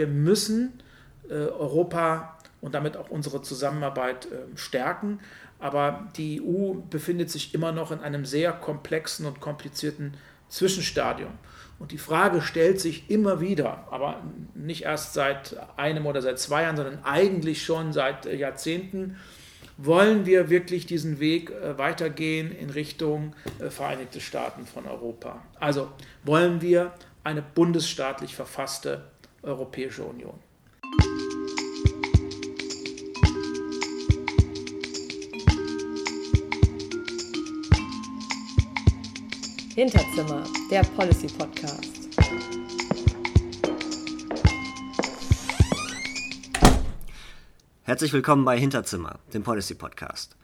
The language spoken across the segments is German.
wir müssen äh, Europa und damit auch unsere Zusammenarbeit äh, stärken. Aber die EU befindet sich immer noch in einem sehr komplexen und komplizierten Zwischenstadium. Und die Frage stellt sich immer wieder, aber nicht erst seit einem oder seit zwei Jahren, sondern eigentlich schon seit Jahrzehnten, wollen wir wirklich diesen Weg äh, weitergehen in Richtung äh, Vereinigte Staaten von Europa? Also wollen wir eine bundesstaatlich verfasste Europäische Union? Hinterzimmer, der Policy Podcast. Herzlich willkommen bei Hinterzimmer, dem Policy Podcast.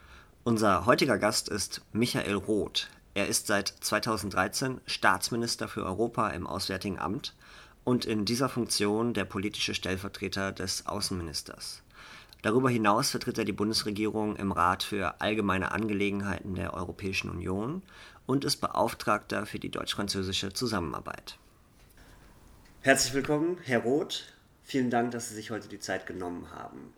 Unser heutiger Gast ist Michael Roth. Er ist seit 2013 Staatsminister für Europa im Auswärtigen Amt und in dieser Funktion der politische Stellvertreter des Außenministers. Darüber hinaus vertritt er die Bundesregierung im Rat für allgemeine Angelegenheiten der Europäischen Union und ist Beauftragter für die deutsch-französische Zusammenarbeit. Herzlich willkommen, Herr Roth. Vielen Dank, dass Sie sich heute die Zeit genommen haben.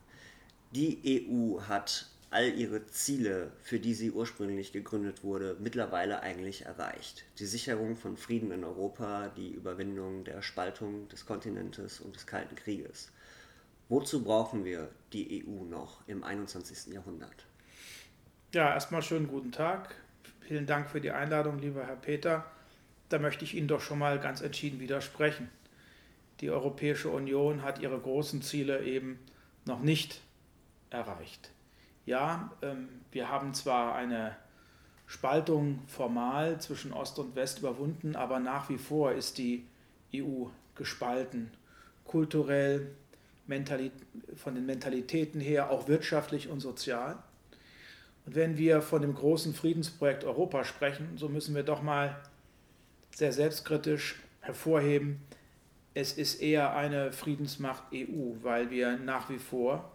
Die EU hat all ihre Ziele, für die sie ursprünglich gegründet wurde, mittlerweile eigentlich erreicht. Die Sicherung von Frieden in Europa, die Überwindung der Spaltung des Kontinentes und des Kalten Krieges. Wozu brauchen wir die EU noch im 21. Jahrhundert? Ja, erstmal schönen guten Tag. Vielen Dank für die Einladung, lieber Herr Peter. Da möchte ich Ihnen doch schon mal ganz entschieden widersprechen. Die Europäische Union hat ihre großen Ziele eben noch nicht erreicht. Ja, ähm, wir haben zwar eine Spaltung formal zwischen Ost und West überwunden, aber nach wie vor ist die EU gespalten, kulturell, von den Mentalitäten her, auch wirtschaftlich und sozial. Und wenn wir von dem großen Friedensprojekt Europa sprechen, so müssen wir doch mal sehr selbstkritisch hervorheben, es ist eher eine Friedensmacht EU, weil wir nach wie vor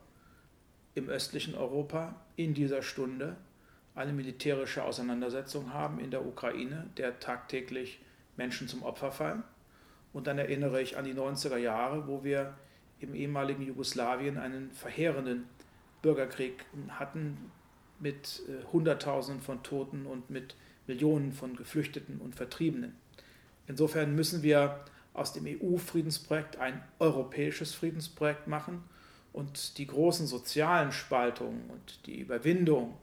im östlichen Europa in dieser Stunde eine militärische Auseinandersetzung haben in der Ukraine, der tagtäglich Menschen zum Opfer fallen. Und dann erinnere ich an die 90er Jahre, wo wir im ehemaligen Jugoslawien einen verheerenden Bürgerkrieg hatten mit äh, Hunderttausenden von Toten und mit Millionen von Geflüchteten und Vertriebenen. Insofern müssen wir aus dem EU-Friedensprojekt ein europäisches Friedensprojekt machen und die großen sozialen Spaltungen und die Überwindung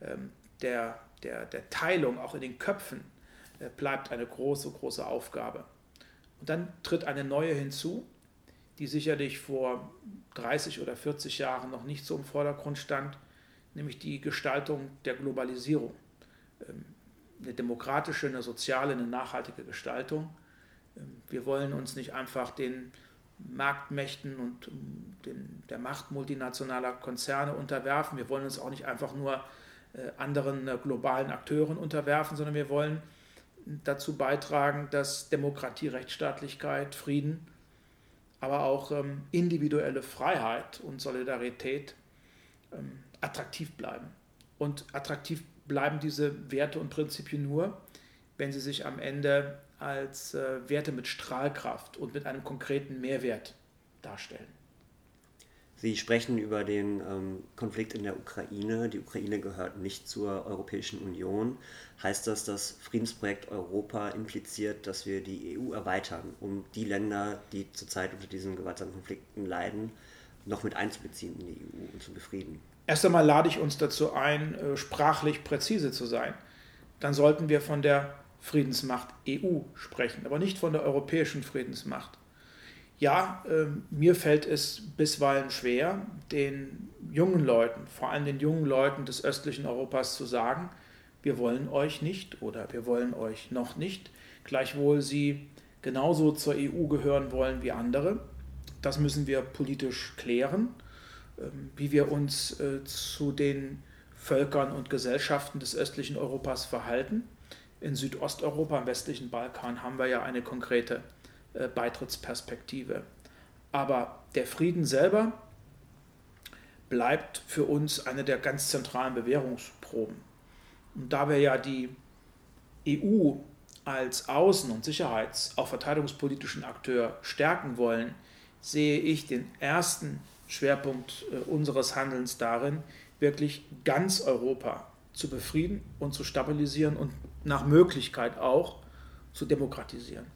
ähm, der, der, der Teilung auch in den Köpfen äh, bleibt eine große, große Aufgabe. Und dann tritt eine neue hinzu, die sicherlich vor 30 oder 40 Jahren noch nicht so im Vordergrund stand, nämlich die Gestaltung der Globalisierung. Ähm, eine demokratische, eine soziale, eine nachhaltige Gestaltung. Ähm, wir wollen uns nicht einfach den Marktmächten und ähm, den, der Macht multinationaler Konzerne unterwerfen. Wir wollen uns auch nicht einfach nur äh, anderen äh, globalen Akteuren unterwerfen, sondern wir wollen dazu beitragen, dass Demokratie, Rechtsstaatlichkeit, Frieden, aber auch ähm, individuelle Freiheit und Solidarität ähm, attraktiv bleiben. Und attraktiv bleiben diese Werte und Prinzipien nur, wenn sie sich am Ende als äh, Werte mit Strahlkraft und mit einem konkreten Mehrwert darstellen. Sie sprechen über den ähm, Konflikt in der Ukraine. Die Ukraine gehört nicht zur Europäischen Union. Heißt das, das Friedensprojekt Europa impliziert, dass wir die EU erweitern, um die Länder, die zurzeit unter diesen gewaltsamen Konflikten leiden, noch mit einzubeziehen in die EU und zu befrieden? Erst einmal lade ich uns dazu ein, äh, sprachlich präzise zu sein. Dann sollten wir von der Friedensmacht EU sprechen, aber nicht von der europäischen Friedensmacht. Ja, äh, mir fällt es bisweilen schwer, den jungen Leuten, vor allem den jungen Leuten des östlichen Europas zu sagen, wir wollen euch nicht oder wir wollen euch noch nicht, gleichwohl sie genauso zur EU gehören wollen wie andere. Das müssen wir politisch klären, äh, wie wir uns äh, zu den Völkern und Gesellschaften des östlichen Europas verhalten in Südosteuropa, im westlichen Balkan, haben wir ja eine konkrete äh, Beitrittsperspektive. Aber der Frieden selber bleibt für uns eine der ganz zentralen Bewährungsproben. Und da wir ja die EU als außen- und sicherheits-, auch verteidigungspolitischen Akteur stärken wollen, sehe ich den ersten Schwerpunkt äh, unseres Handelns darin, wirklich ganz Europa zu befrieden und zu stabilisieren und nach Möglichkeit auch zu demokratisieren.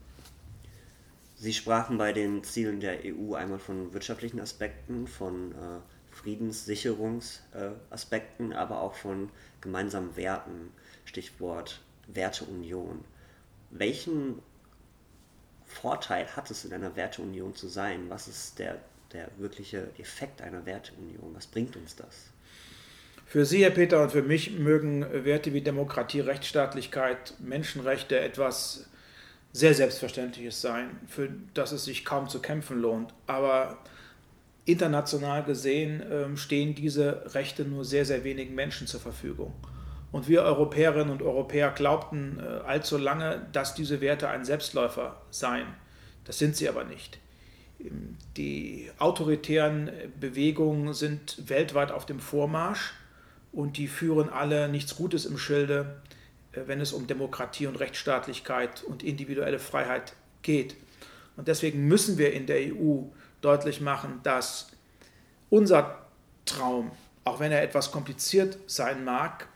Sie sprachen bei den Zielen der EU einmal von wirtschaftlichen Aspekten, von äh, Friedenssicherungsaspekten, äh, aber auch von gemeinsamen Werten, Stichwort Werteunion. Welchen Vorteil hat es in einer Werteunion zu sein? Was ist der, der wirkliche Effekt einer Werteunion? Was bringt uns das? Für Sie, Herr Peter, und für mich mögen Werte wie Demokratie, Rechtsstaatlichkeit, Menschenrechte etwas sehr Selbstverständliches sein, für das es sich kaum zu kämpfen lohnt. Aber international gesehen äh, stehen diese Rechte nur sehr, sehr wenigen Menschen zur Verfügung. Und wir Europäerinnen und Europäer glaubten äh, allzu lange, dass diese Werte ein Selbstläufer seien. Das sind sie aber nicht. Die autoritären Bewegungen sind weltweit auf dem Vormarsch und die führen alle nichts Gutes im Schilde, äh, wenn es um Demokratie und Rechtsstaatlichkeit und individuelle Freiheit geht. Und deswegen müssen wir in der EU deutlich machen, dass unser Traum, auch wenn er etwas kompliziert sein mag,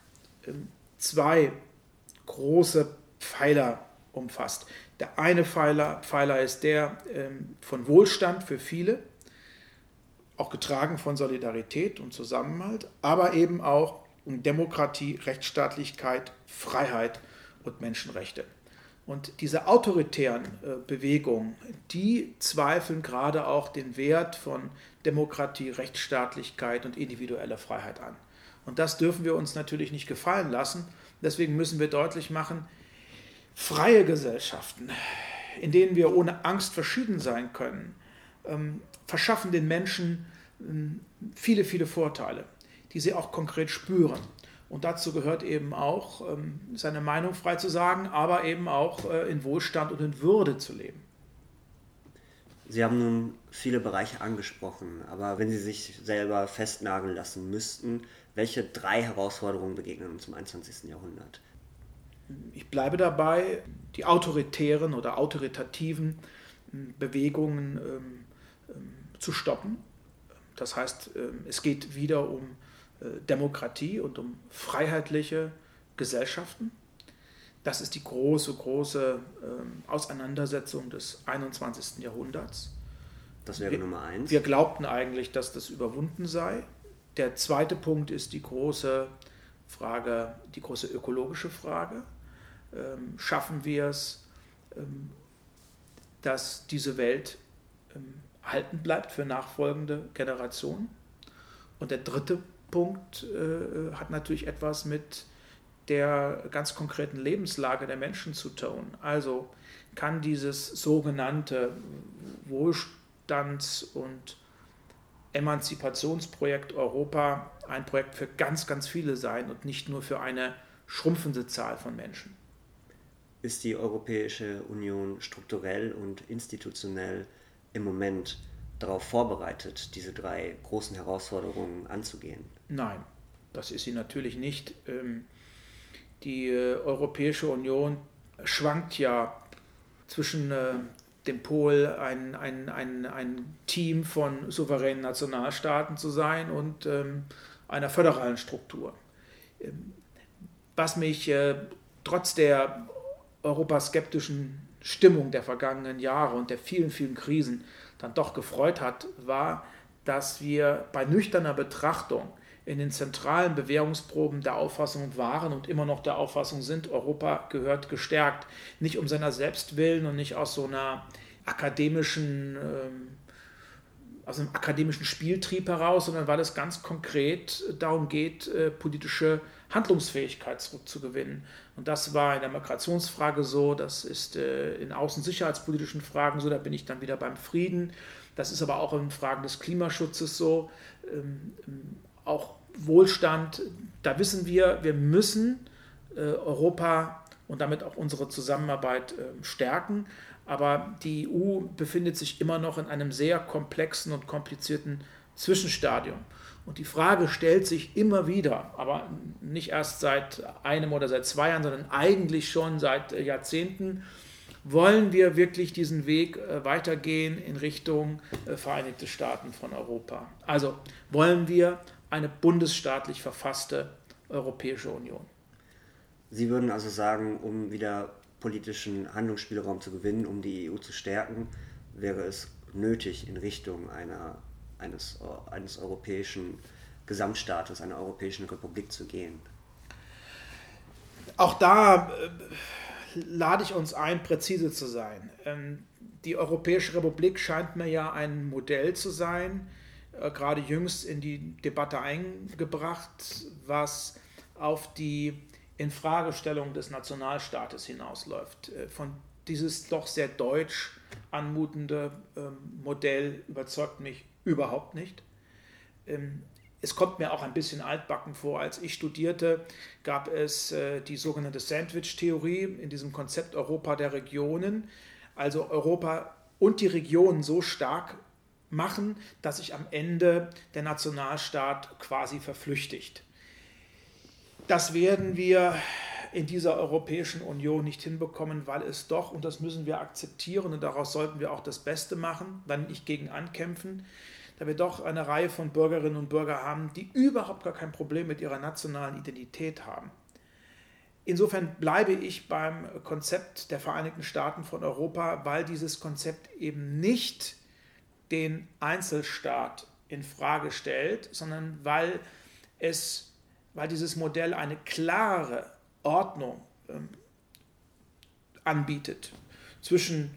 ähm, zwei große Pfeiler umfasst. Der eine Pfeiler, Pfeiler ist der ähm, von Wohlstand für viele, auch getragen von Solidarität und Zusammenhalt, aber eben auch um Demokratie, Rechtsstaatlichkeit, Freiheit und Menschenrechte. Und diese autoritären äh, Bewegungen, die zweifeln gerade auch den Wert von Demokratie, Rechtsstaatlichkeit und individueller Freiheit an. Und das dürfen wir uns natürlich nicht gefallen lassen. Deswegen müssen wir deutlich machen, freie Gesellschaften, in denen wir ohne Angst verschieden sein können, ähm, verschaffen den Menschen viele, viele Vorteile, die sie auch konkret spüren. Und dazu gehört eben auch, ähm, seine Meinung frei zu sagen, aber eben auch äh, in Wohlstand und in Würde zu leben. Sie haben nun viele Bereiche angesprochen, aber wenn Sie sich selber festnageln lassen müssten, welche drei Herausforderungen begegnen uns im 21. Jahrhundert? Ich bleibe dabei, die autoritären oder autoritativen hm, Bewegungen ähm, ähm, zu stoppen. Das heißt, ähm, es geht wieder um äh, Demokratie und um freiheitliche Gesellschaften. Das ist die große, große ähm, Auseinandersetzung des 21. Jahrhunderts. Das wäre wir, Nummer eins. Wir glaubten eigentlich, dass das überwunden sei. Der zweite Punkt ist die große Frage, die große ökologische Frage. Ähm, schaffen wir es, dass diese Welt halten bleibt für nachfolgende Generationen? Und der dritte Punkt äh, hat natürlich etwas mit der ganz konkreten Lebenslage der Menschen zu tun. Also kann dieses sogenannte Wohlstands- und Emanzipationsprojekt Europa ein Projekt für ganz, ganz viele sein und nicht nur für eine schrumpfende Zahl von Menschen. Ist die Europäische Union strukturell und institutionell im Moment darauf vorbereitet, diese drei großen Herausforderungen anzugehen? Nein, das ist sie natürlich nicht. Ähm, die äh, Europäische Union schwankt ja zwischen äh, dem Pol ein, ein, ein, ein Team von souveränen Nationalstaaten zu sein und ähm, einer föderalen Struktur. Ähm, was mich äh, trotz der europaskeptischen Stimmung der vergangenen Jahre und der vielen, vielen Krisen dann doch gefreut hat, war, dass wir bei nüchterner Betrachtung in den zentralen Bewährungsproben der Auffassung waren und immer noch der Auffassung sind, Europa gehört gestärkt. Nicht um seiner selbst willen und nicht aus so einer akademischen, ähm, aus einem akademischen Spieltrieb heraus, sondern weil es ganz konkret darum geht, äh, politische Handlungsfähigkeit zurückzugewinnen. Und das war in der Migrationsfrage so, das ist äh, in außensicherheitspolitischen Fragen so, da bin ich dann wieder beim Frieden. Das ist aber auch in Fragen des Klimaschutzes so. Ähm, auch Wohlstand, da wissen wir, wir müssen äh, Europa und damit auch unsere Zusammenarbeit äh, stärken. Aber die EU befindet sich immer noch in einem sehr komplexen und komplizierten Zwischenstadium. Und die Frage stellt sich immer wieder, aber nicht erst seit einem oder seit zwei Jahren, sondern eigentlich schon seit Jahrzehnten, wollen wir wirklich diesen Weg äh, weitergehen in Richtung äh, Vereinigte Staaten von Europa? Also wollen wir eine bundesstaatlich verfasste Europäische Union? Sie würden also sagen, um wieder politischen Handlungsspielraum zu gewinnen, um die EU zu stärken, wäre es nötig, in Richtung einer, eines, eines europäischen Gesamtstaates, einer europäischen Republik zu gehen. Auch da äh, lade ich uns ein, präzise zu sein. Ähm, die Europäische Republik scheint mir ja ein Modell zu sein, äh, gerade jüngst in die Debatte eingebracht, was auf die Infragestellung des Nationalstaates hinausläuft. Äh, von dieses doch sehr deutsch anmutende ähm, Modell überzeugt mich überhaupt nicht. Ähm, es kommt mir auch ein bisschen altbacken vor. Als ich studierte, gab es äh, die sogenannte Sandwich-Theorie in diesem Konzept Europa der Regionen. Also Europa und die Regionen so stark machen, dass sich am Ende der Nationalstaat quasi verflüchtigt. Das werden wir in dieser Europäischen Union nicht hinbekommen, weil es doch, und das müssen wir akzeptieren und daraus sollten wir auch das Beste machen, dann nicht gegen ankämpfen, da wir doch eine Reihe von Bürgerinnen und Bürgern haben, die überhaupt gar kein Problem mit ihrer nationalen Identität haben. Insofern bleibe ich beim Konzept der Vereinigten Staaten von Europa, weil dieses Konzept eben nicht den Einzelstaat in Frage stellt, sondern weil es, weil dieses Modell eine klare Ordnung ähm, anbietet zwischen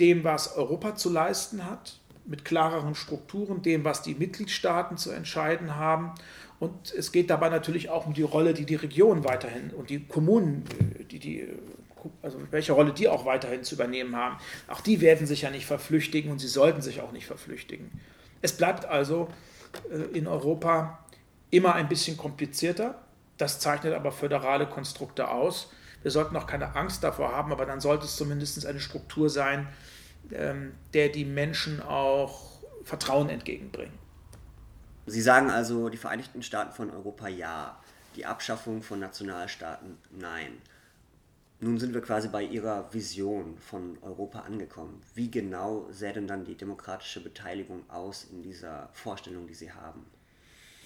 dem, was Europa zu leisten hat mit klareren Strukturen, dem, was die Mitgliedstaaten zu entscheiden haben. Und es geht dabei natürlich auch um die Rolle, die die Regionen weiterhin und die Kommunen, die, die, also welche Rolle die auch weiterhin zu übernehmen haben. Auch die werden sich ja nicht verflüchtigen und sie sollten sich auch nicht verflüchtigen. Es bleibt also äh, in Europa immer ein bisschen komplizierter. Das zeichnet aber föderale Konstrukte aus. Wir sollten auch keine Angst davor haben, aber dann sollte es zumindest eine Struktur sein, ähm, der die Menschen auch Vertrauen entgegenbringen. Sie sagen also, die Vereinigten Staaten von Europa ja, die Abschaffung von Nationalstaaten nein. Nun sind wir quasi bei Ihrer Vision von Europa angekommen. Wie genau sähe denn dann die demokratische Beteiligung aus in dieser Vorstellung, die Sie haben?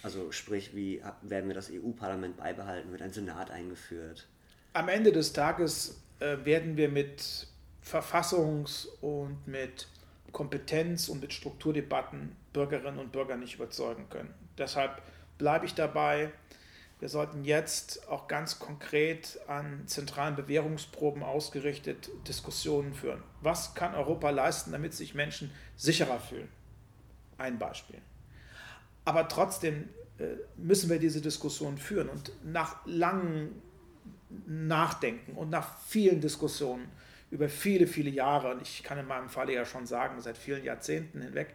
Also sprich, wie werden wir das EU-Parlament beibehalten? Wird ein Senat eingeführt? Am Ende des Tages äh, werden wir mit Verfassungs- und mit Kompetenz- und mit Strukturdebatten Bürgerinnen und Bürger nicht überzeugen können. Deshalb bleibe ich dabei. Wir sollten jetzt auch ganz konkret an zentralen Bewährungsproben ausgerichtet Diskussionen führen. Was kann Europa leisten, damit sich Menschen sicherer fühlen? Ein Beispiel. Aber trotzdem äh, müssen wir diese Diskussion führen. Und nach langem Nachdenken und nach vielen Diskussionen über viele, viele Jahre, und ich kann in meinem Falle ja schon sagen, seit vielen Jahrzehnten hinweg,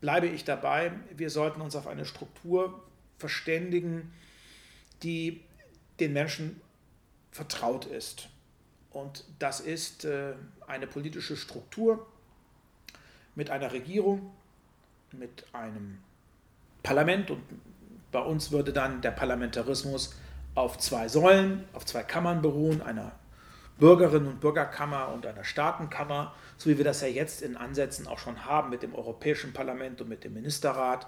bleibe ich dabei, wir sollten uns auf eine Struktur verständigen, die den Menschen vertraut ist. Und das ist äh, eine politische Struktur mit einer Regierung, mit einem Parlament und bei uns würde dann der Parlamentarismus auf zwei Säulen, auf zwei Kammern beruhen, einer Bürgerinnen und Bürgerkammer und einer Staatenkammer, so wie wir das ja jetzt in Ansätzen auch schon haben mit dem Europäischen Parlament und mit dem Ministerrat.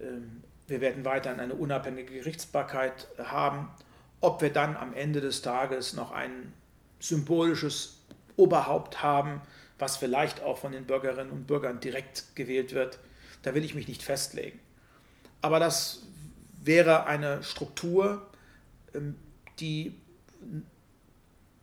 Ähm, wir werden weiterhin eine unabhängige Gerichtsbarkeit haben. Ob wir dann am Ende des Tages noch ein symbolisches Oberhaupt haben, was vielleicht auch von den Bürgerinnen und Bürgern direkt gewählt wird, da will ich mich nicht festlegen. Aber das wäre eine Struktur, ähm, die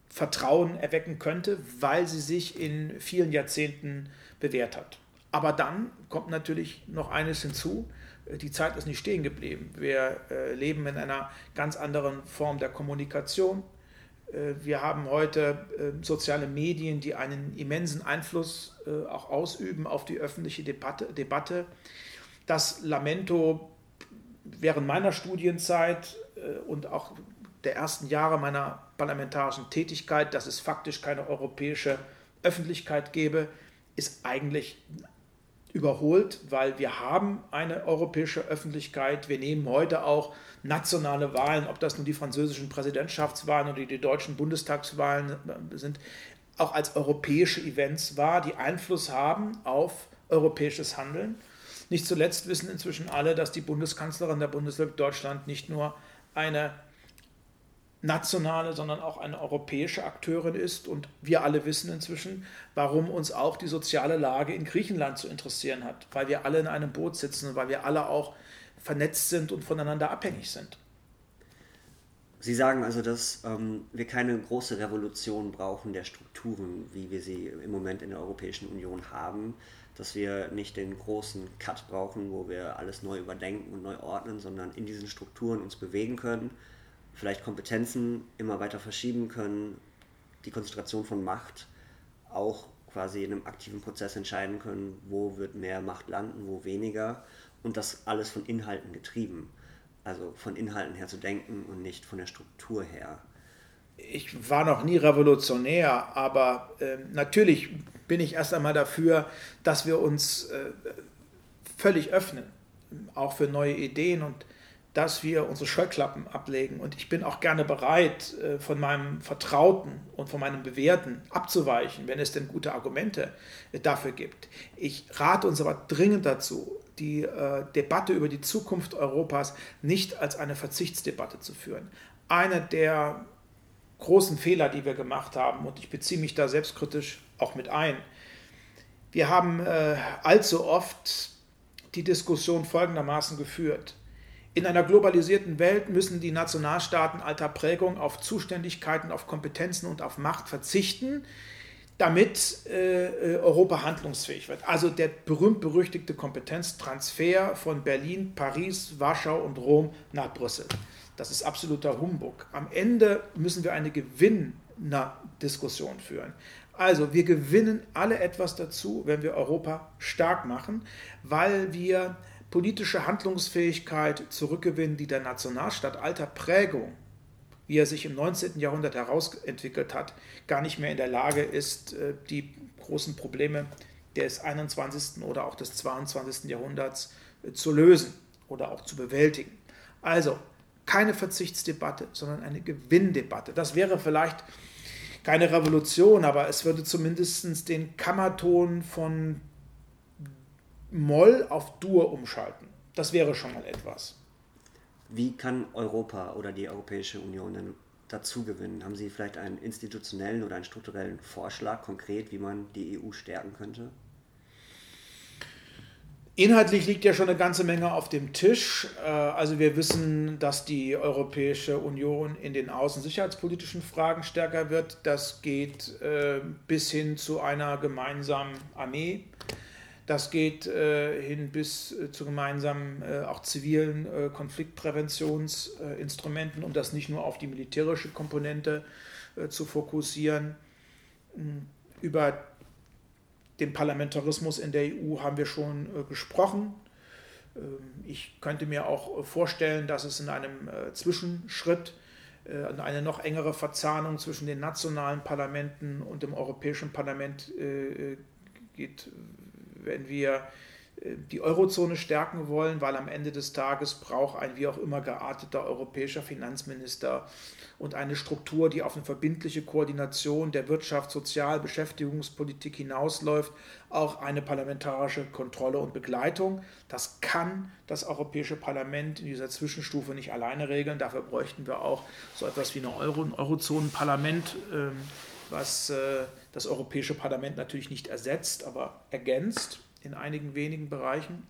Vertrauen erwecken könnte, weil sie sich in vielen Jahrzehnten bewährt hat. Aber dann kommt natürlich noch eines hinzu. Die Zeit ist nicht stehen geblieben. Wir äh, leben in einer ganz anderen Form der Kommunikation. Äh, wir haben heute äh, soziale Medien, die einen immensen Einfluss äh, auch ausüben auf die öffentliche Debatte. Das Lamento während meiner Studienzeit äh, und auch der ersten Jahre meiner parlamentarischen Tätigkeit, dass es faktisch keine europäische Öffentlichkeit gäbe, ist eigentlich überholt, weil wir haben eine europäische Öffentlichkeit. Wir nehmen heute auch nationale Wahlen, ob das nun die französischen Präsidentschaftswahlen oder die deutschen Bundestagswahlen sind, auch als europäische Events wahr, die Einfluss haben auf europäisches Handeln. Nicht zuletzt wissen inzwischen alle, dass die Bundeskanzlerin der Bundesrepublik Deutschland nicht nur eine nationale, sondern auch eine europäische Akteurin ist. Und wir alle wissen inzwischen, warum uns auch die soziale Lage in Griechenland zu interessieren hat, weil wir alle in einem Boot sitzen, weil wir alle auch vernetzt sind und voneinander abhängig sind. Sie sagen also, dass ähm, wir keine große Revolution brauchen der Strukturen, wie wir sie im Moment in der Europäischen Union haben, dass wir nicht den großen Cut brauchen, wo wir alles neu überdenken und neu ordnen, sondern in diesen Strukturen uns bewegen können vielleicht Kompetenzen immer weiter verschieben können, die Konzentration von Macht auch quasi in einem aktiven Prozess entscheiden können, wo wird mehr Macht landen, wo weniger und das alles von Inhalten getrieben. Also von Inhalten her zu denken und nicht von der Struktur her. Ich war noch nie revolutionär, aber äh, natürlich bin ich erst einmal dafür, dass wir uns äh, völlig öffnen, auch für neue Ideen und dass wir unsere Scheuklappen ablegen. Und ich bin auch gerne bereit, äh, von meinem Vertrauten und von meinem Bewährten abzuweichen, wenn es denn gute Argumente äh, dafür gibt. Ich rate uns aber dringend dazu, die äh, Debatte über die Zukunft Europas nicht als eine Verzichtsdebatte zu führen. Einer der großen Fehler, die wir gemacht haben, und ich beziehe mich da selbstkritisch auch mit ein, wir haben allzu oft die Diskussion folgendermaßen geführt in einer globalisierten Welt müssen die Nationalstaaten alter Prägung auf Zuständigkeiten, auf Kompetenzen und auf Macht verzichten, damit äh, Europa handlungsfähig wird. Also der berühmt-berüchtigte Kompetenztransfer von Berlin, Paris, Warschau und Rom nach Brüssel. Das ist absoluter Humbug. Am Ende müssen wir eine Gewinner-Diskussion führen. Also wir gewinnen alle etwas dazu, wenn wir Europa stark machen, weil wir politische Handlungsfähigkeit zurückgewinnen, die der Nationalstaat alter Prägung, wie er sich im 19. Jahrhundert herausentwickelt hat, gar nicht mehr in der Lage ist, äh, die großen Probleme des 21. oder auch des 22. Jahrhunderts äh, zu lösen oder auch zu bewältigen. Also keine Verzichtsdebatte, sondern eine Gewinndebatte. Das wäre vielleicht keine Revolution, aber es würde zumindest den Kammerton von Moll auf Dur umschalten. Das wäre schon mal etwas. Wie kann Europa oder die Europäische Union denn dazu gewinnen? Haben Sie vielleicht einen institutionellen oder einen strukturellen Vorschlag konkret, wie man die EU stärken könnte? Inhaltlich liegt ja schon eine ganze Menge auf dem Tisch. Äh, also wir wissen, dass die Europäische Union in den außensicherheitspolitischen Fragen stärker wird. Das geht äh, bis hin zu einer gemeinsamen Armee das geht äh, hin bis zu gemeinsamen auch zivilen Konfliktpräventionsinstrumenten, um das nicht nur auf die militärische Komponente zu fokussieren. Hm, über den Parlamentarismus in der EU haben wir schon äh, gesprochen. Ähm, ich könnte mir auch vorstellen, dass es in einem Zwischenschritt eine noch engere Verzahnung zwischen den nationalen Parlamenten und dem Europäischen Parlament geht, wenn wir äh, die Eurozone stärken wollen, weil am Ende des Tages braucht ein wie auch immer gearteter europäischer Finanzminister und eine Struktur, die auf eine verbindliche Koordination der Wirtschaft, Sozial-, Beschäftigungspolitik hinausläuft, auch eine parlamentarische Kontrolle und Begleitung. Das kann das Europäische Parlament in dieser Zwischenstufe nicht alleine regeln. Dafür bräuchten wir auch so etwas wie eine Euro, ein Eurozonenparlament, ähm, was äh, das Europäische Parlament natürlich nicht ersetzt, aber ergänzt in einigen wenigen Bereichen.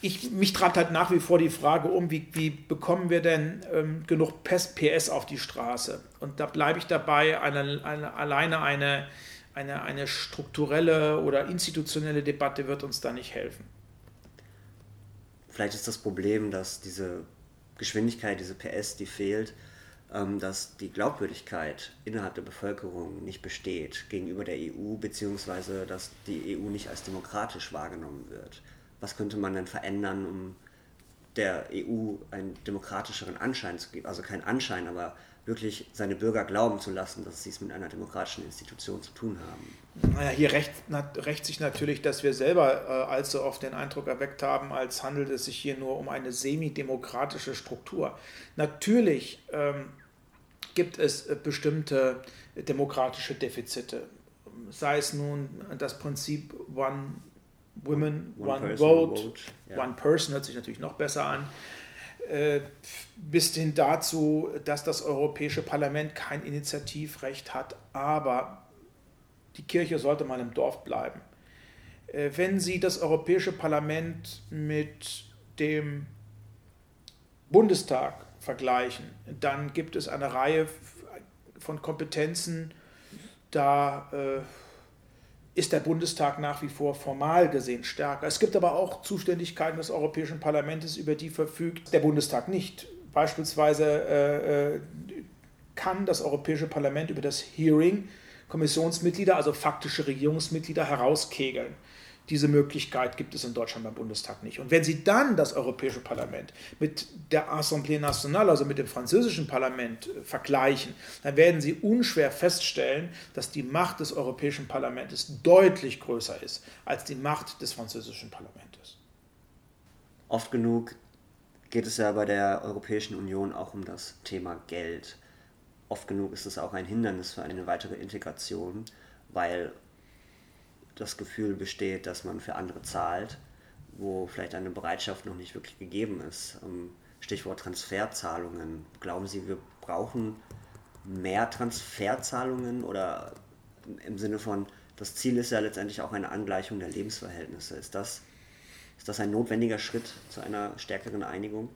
Ich, mich treibt halt nach wie vor die Frage um, wie, wie bekommen wir denn ähm, genug PS auf die Straße? Und da bleibe ich dabei, eine, eine, alleine eine, eine, eine strukturelle oder institutionelle Debatte wird uns da nicht helfen. Vielleicht ist das Problem, dass diese Geschwindigkeit, diese PS, die fehlt, dass die Glaubwürdigkeit innerhalb der Bevölkerung nicht besteht gegenüber der EU, beziehungsweise dass die EU nicht als demokratisch wahrgenommen wird. Was könnte man denn verändern, um der EU einen demokratischeren Anschein zu geben? Also kein Anschein, aber wirklich seine Bürger glauben zu lassen, dass sie es mit einer demokratischen Institution zu tun haben. Naja, hier rächt, rächt sich natürlich, dass wir selber äh, allzu oft den Eindruck erweckt haben, als handelt es sich hier nur um eine semidemokratische Struktur. Natürlich ähm, gibt es äh, bestimmte demokratische Defizite. Sei es nun das Prinzip One Women, One, one Vote, vote. Ja. One Person hört sich natürlich noch besser an, äh, bis hin dazu, dass das Europäische Parlament kein Initiativrecht hat, aber die Kirche sollte mal im Dorf bleiben. Äh, wenn Sie das Europäische Parlament mit dem Bundestag vergleichen, dann gibt es eine Reihe von Kompetenzen, da äh, ist der Bundestag nach wie vor formal gesehen stärker. Es gibt aber auch Zuständigkeiten des Europäischen Parlaments, über die verfügt der Bundestag nicht. Beispielsweise äh, äh kann das Europäische Parlament über das Hearing Kommissionsmitglieder, also faktische Regierungsmitglieder, herauskegeln. Diese Möglichkeit gibt es in Deutschland beim Bundestag nicht. Und wenn Sie dann das Europäische Parlament mit der Assemblée Nationale, also mit dem französischen Parlament, äh, vergleichen, dann werden Sie unschwer feststellen, dass die Macht des Europäischen Parlaments deutlich größer ist als die Macht des französischen Parlaments. Oft genug geht es ja bei der Europäischen Union auch um das Thema Geld. Oft genug ist es auch ein Hindernis für eine weitere Integration, weil das Gefühl besteht, dass man für andere zahlt, wo vielleicht eine Bereitschaft noch nicht wirklich gegeben ist. Ähm, Stichwort Transferzahlungen. Glauben Sie, wir brauchen mehr Transferzahlungen oder im Sinne von, das Ziel ist ja letztendlich auch eine Angleichung der Lebensverhältnisse. Ist das, ist das ein notwendiger Schritt zu einer stärkeren Einigung?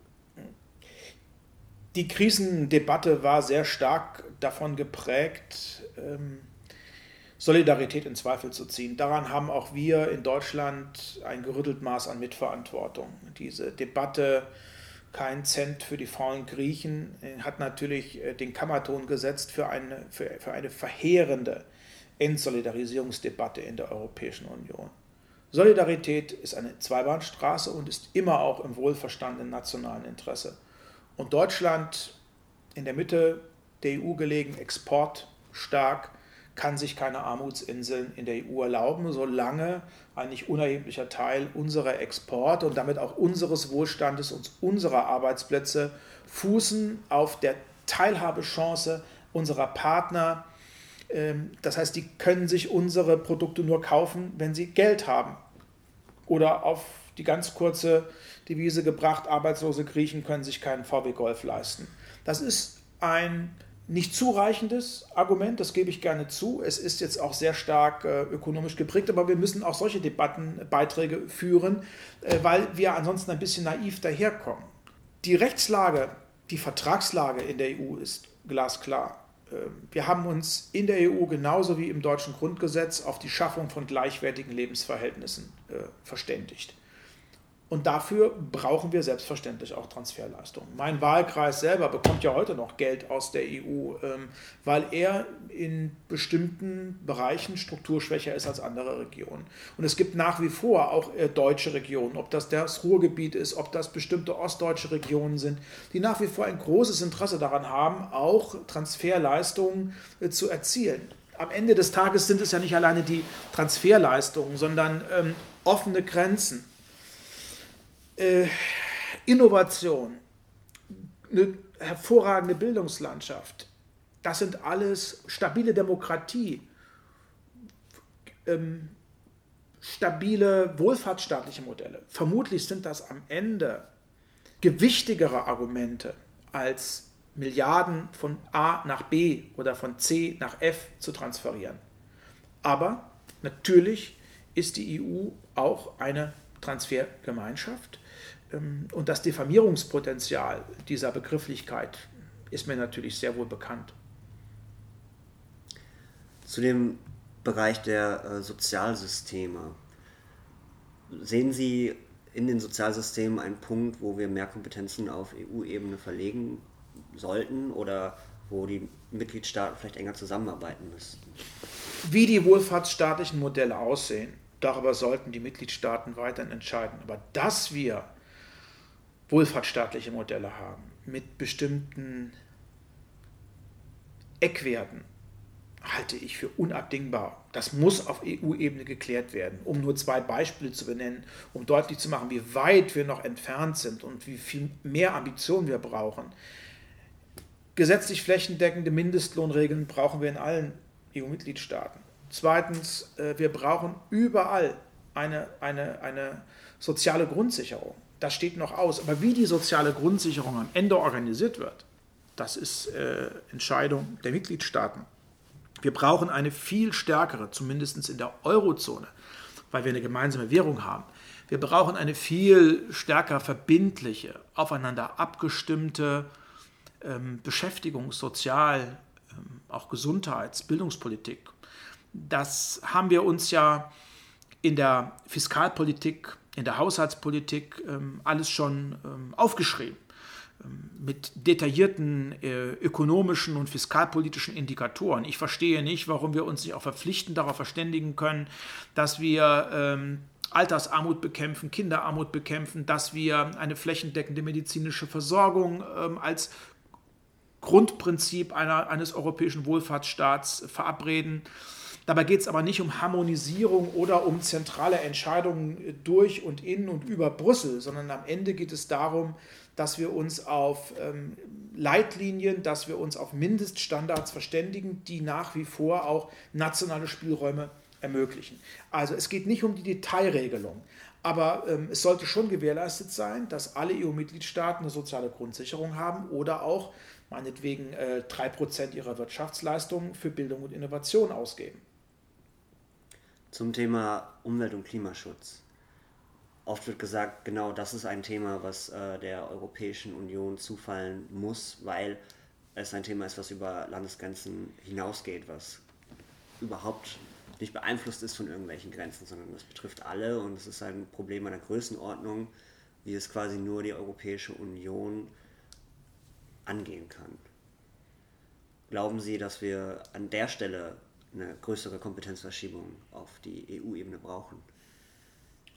Die Krisendebatte war sehr stark davon geprägt, ähm, Solidarität in Zweifel zu ziehen. Daran haben auch wir in Deutschland ein gerüttelt Maß an Mitverantwortung. Diese Debatte, kein Cent für die faulen Griechen, hat natürlich äh, den Kammerton gesetzt für eine, für, für eine verheerende Entsolidarisierungsdebatte in der Europäischen Union. Solidarität ist eine Zweibahnstraße und ist immer auch im wohlverstandenen nationalen Interesse. Und Deutschland in der Mitte der EU gelegen, exportstark, kann sich keine Armutsinseln in der EU erlauben, solange ein nicht unerheblicher Teil unserer Exporte und damit auch unseres Wohlstandes und unserer Arbeitsplätze fußen auf der Teilhabechance unserer Partner. Ähm, das heißt, die können sich unsere Produkte nur kaufen, wenn sie Geld haben. Oder auf die ganz kurze Devise gebracht, arbeitslose Griechen können sich keinen VW Golf leisten. Das ist ein nicht zureichendes Argument, das gebe ich gerne zu. Es ist jetzt auch sehr stark äh, ökonomisch geprägt, aber wir müssen auch solche Debattenbeiträge führen, äh, weil wir ansonsten ein bisschen naiv daherkommen. Die Rechtslage, die Vertragslage in der EU ist glasklar. Äh, wir haben uns in der EU genauso wie im deutschen Grundgesetz auf die Schaffung von gleichwertigen Lebensverhältnissen äh, verständigt. Und dafür brauchen wir selbstverständlich auch Transferleistungen. Mein Wahlkreis selber bekommt ja heute noch Geld aus der EU, ähm, weil er in bestimmten Bereichen strukturschwächer ist als andere Regionen. Und es gibt nach wie vor auch äh, deutsche Regionen, ob das das Ruhrgebiet ist, ob das bestimmte ostdeutsche Regionen sind, die nach wie vor ein großes Interesse daran haben, auch Transferleistungen äh, zu erzielen. Am Ende des Tages sind es ja nicht alleine die Transferleistungen, sondern ähm, offene Grenzen äh, Innovation, eine hervorragende Bildungslandschaft, das sind alles stabile Demokratie, ähm, stabile wohlfahrtsstaatliche Modelle. Vermutlich sind das am Ende gewichtigere Argumente als Milliarden von A nach B oder von C nach F zu transferieren. Aber natürlich ist die EU auch eine Transfergemeinschaft und das Diffamierungspotenzial dieser Begrifflichkeit ist mir natürlich sehr wohl bekannt. Zu dem Bereich der äh, Sozialsysteme. Sehen Sie in den Sozialsystemen einen Punkt, wo wir mehr Kompetenzen auf EU-Ebene verlegen sollten oder wo die Mitgliedstaaten vielleicht enger zusammenarbeiten müssten? Wie die wohlfahrtsstaatlichen Modelle aussehen, darüber sollten die Mitgliedstaaten weiterhin entscheiden. Aber dass wir wohlfahrtsstaatliche Modelle haben mit bestimmten Eckwerten, halte ich für unabdingbar. Das muss auf EU-Ebene geklärt werden. Um nur zwei Beispiele zu benennen, um deutlich zu machen, wie weit wir noch entfernt sind und wie viel mehr Ambitionen wir brauchen. gesetzlich flächendeckende Mindestlohnregeln brauchen wir in allen EU-Mitgliedstaaten. Zweitens, äh, wir brauchen überall eine, eine, eine soziale Grundsicherung. Das steht noch aus. Aber wie die soziale Grundsicherung am Ende organisiert wird, das ist äh, Entscheidung der Mitgliedstaaten. Wir brauchen eine viel stärkere, zumindest in der Eurozone, weil wir eine gemeinsame Währung haben. Wir brauchen eine viel stärker verbindliche, aufeinander abgestimmte ähm, Beschäftigungs-, Sozial-, ähm, auch Gesundheits-, Bildungspolitik. Das haben wir uns ja in der Fiskalpolitik, in der Haushaltspolitik ähm, alles schon ähm, aufgeschrieben ähm, mit detaillierten äh, ökonomischen und fiskalpolitischen Indikatoren. Ich verstehe nicht, warum wir uns nicht auch verpflichtend darauf verständigen können, dass wir ähm, Altersarmut bekämpfen, Kinderarmut bekämpfen, dass wir eine flächendeckende medizinische Versorgung ähm, als Grundprinzip einer, eines europäischen Wohlfahrtsstaats verabreden. Dabei geht es aber nicht um Harmonisierung oder um zentrale Entscheidungen durch und in und über Brüssel, sondern am Ende geht es darum, dass wir uns auf ähm, Leitlinien, dass wir uns auf Mindeststandards verständigen, die nach wie vor auch nationale Spielräume ermöglichen. Also es geht nicht um die Detailregelung, aber ähm, es sollte schon gewährleistet sein, dass alle EU-Mitgliedstaaten eine soziale Grundsicherung haben oder auch meinetwegen äh, 3% ihrer Wirtschaftsleistung für Bildung und Innovation ausgeben. Zum Thema Umwelt- und Klimaschutz. Oft wird gesagt, genau das ist ein Thema, was äh, der Europäischen Union zufallen muss, weil es ein Thema ist, was über Landesgrenzen hinausgeht, was überhaupt nicht beeinflusst ist von irgendwelchen Grenzen, sondern das betrifft alle und es ist ein Problem einer Größenordnung, wie es quasi nur die Europäische Union angehen kann. Glauben Sie, dass wir an der Stelle eine größere Kompetenzverschiebung auf die EU-Ebene brauchen?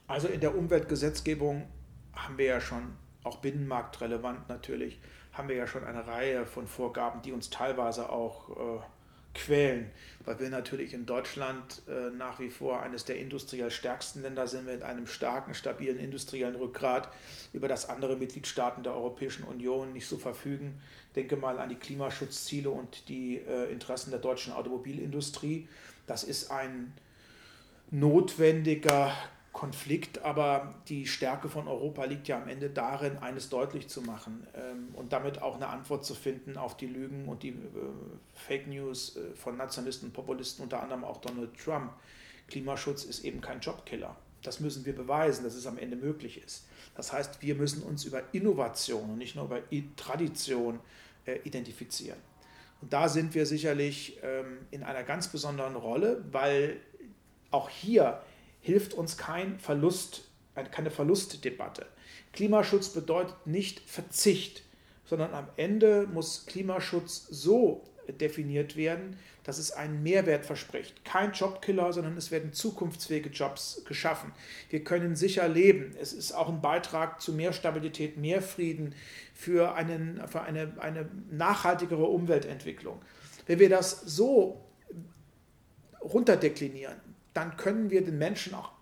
Also in der Umweltgesetzgebung haben wir ja schon, auch binnenmarktrelevant natürlich, haben wir ja schon eine Reihe von Vorgaben, die uns teilweise auch äh, quälen, weil wir natürlich in Deutschland äh, nach wie vor eines der industriell stärksten Länder sind, mit einem starken, stabilen industriellen Rückgrat, über das andere Mitgliedstaaten der Europäischen Union nicht so verfügen. Denke mal an die Klimaschutzziele und die äh, Interessen der deutschen Automobilindustrie. Das ist ein notwendiger Konflikt, aber die Stärke von Europa liegt ja am Ende darin, eines deutlich zu machen ähm, und damit auch eine Antwort zu finden auf die Lügen und die äh, Fake News äh, von Nationalisten und Populisten, unter anderem auch Donald Trump. Klimaschutz ist eben kein Jobkiller. Das müssen wir beweisen, dass es am Ende möglich ist. Das heißt, wir müssen uns über Innovation und nicht nur über Tradition äh, identifizieren. Und da sind wir sicherlich ähm, in einer ganz besonderen Rolle, weil auch hier hilft uns kein Verlust, keine Verlustdebatte. Klimaschutz bedeutet nicht Verzicht, sondern am Ende muss Klimaschutz so definiert werden, dass es einen Mehrwert verspricht. Kein Jobkiller, sondern es werden zukunftsfähige Jobs geschaffen. Wir können sicher leben. Es ist auch ein Beitrag zu mehr Stabilität, mehr Frieden, für, einen, für eine, eine nachhaltigere Umweltentwicklung. Wenn wir das so runterdeklinieren, dann können wir den Menschen auch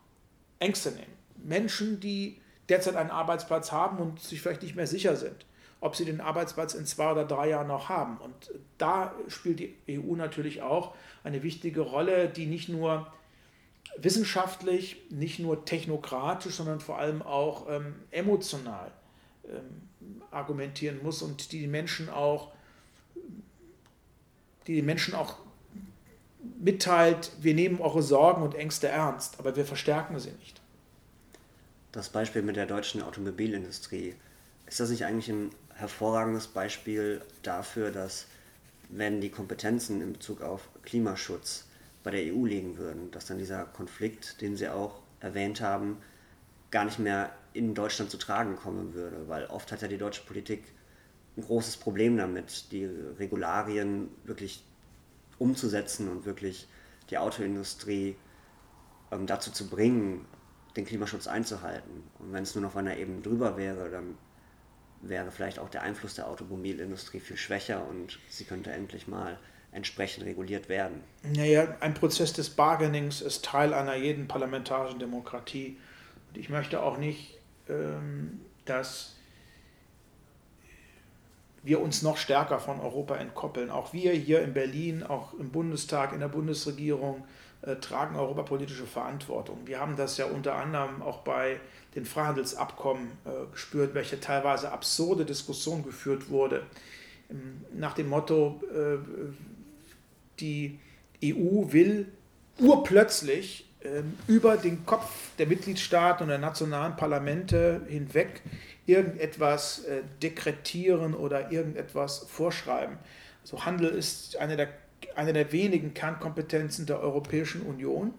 Ängste nehmen. Menschen, die derzeit einen Arbeitsplatz haben und sich vielleicht nicht mehr sicher sind, ob sie den Arbeitsplatz in zwei oder drei Jahren noch haben. Und da spielt die EU natürlich auch eine wichtige Rolle, die nicht nur wissenschaftlich, nicht nur technokratisch, sondern vor allem auch ähm, emotional ähm, argumentieren muss und die, die Menschen auch, die, die Menschen auch mitteilt, wir nehmen eure Sorgen und Ängste ernst, aber wir verstärken sie nicht. Das Beispiel mit der deutschen Automobilindustrie, ist das nicht eigentlich ein hervorragendes Beispiel dafür, dass wenn die Kompetenzen in Bezug auf Klimaschutz bei der EU liegen würden, dass dann dieser Konflikt, den Sie auch erwähnt haben, gar nicht mehr in Deutschland zu tragen kommen würde, weil oft hat ja die deutsche Politik ein großes Problem damit, die Regularien wirklich umzusetzen und wirklich die Autoindustrie ähm, dazu zu bringen, den Klimaschutz einzuhalten. Und wenn es nur noch auf einer Ebene drüber wäre, dann wäre vielleicht auch der Einfluss der Automobilindustrie viel schwächer und sie könnte endlich mal entsprechend reguliert werden. Naja, ein Prozess des Bargainings ist Teil einer jeden parlamentarischen Demokratie. Und ich möchte auch nicht, ähm, dass wir uns noch stärker von Europa entkoppeln. Auch wir hier in Berlin, auch im Bundestag, in der Bundesregierung äh, tragen europapolitische Verantwortung. Wir haben das ja unter anderem auch bei den Freihandelsabkommen äh, gespürt, welche teilweise absurde Diskussion geführt wurde. Ähm, nach dem Motto, äh, die EU will urplötzlich ähm, über den Kopf der Mitgliedstaaten und der nationalen Parlamente hinweg irgendetwas äh, dekretieren oder irgendetwas vorschreiben. Also Handel ist eine der, eine der wenigen Kernkompetenzen der Europäischen Union.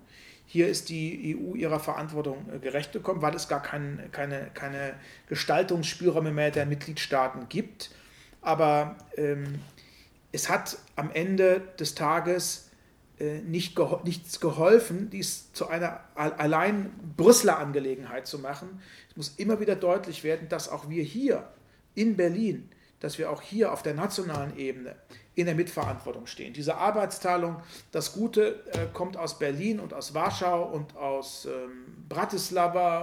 Hier ist die EU ihrer Verantwortung äh, gerecht gekommen, weil es gar kein, keine, keine Gestaltungsspielräume mehr der Mitgliedstaaten gibt. Aber ähm, es hat am Ende des Tages äh, nicht geho nichts geholfen, dies zu einer allein Brüsseler Angelegenheit zu machen. Es muss immer wieder deutlich werden, dass auch wir hier in Berlin, dass wir auch hier auf der nationalen Ebene in der Mitverantwortung stehen. Diese Arbeitsteilung, das Gute äh, kommt aus Berlin und aus Warschau und aus ähm, Bratislava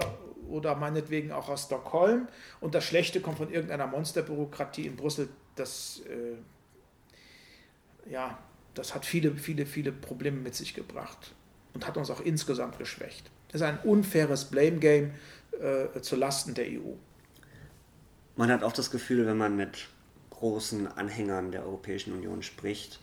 oder meinetwegen auch aus Stockholm und das Schlechte kommt von irgendeiner Monsterbürokratie in Brüssel. Das, äh, ja, das hat viele, viele, viele Probleme mit sich gebracht und hat uns auch insgesamt geschwächt. Das ist ein unfaires Blame Game äh, zu Lasten der EU. Man hat auch das Gefühl, wenn man mit großen Anhängern der Europäischen Union spricht,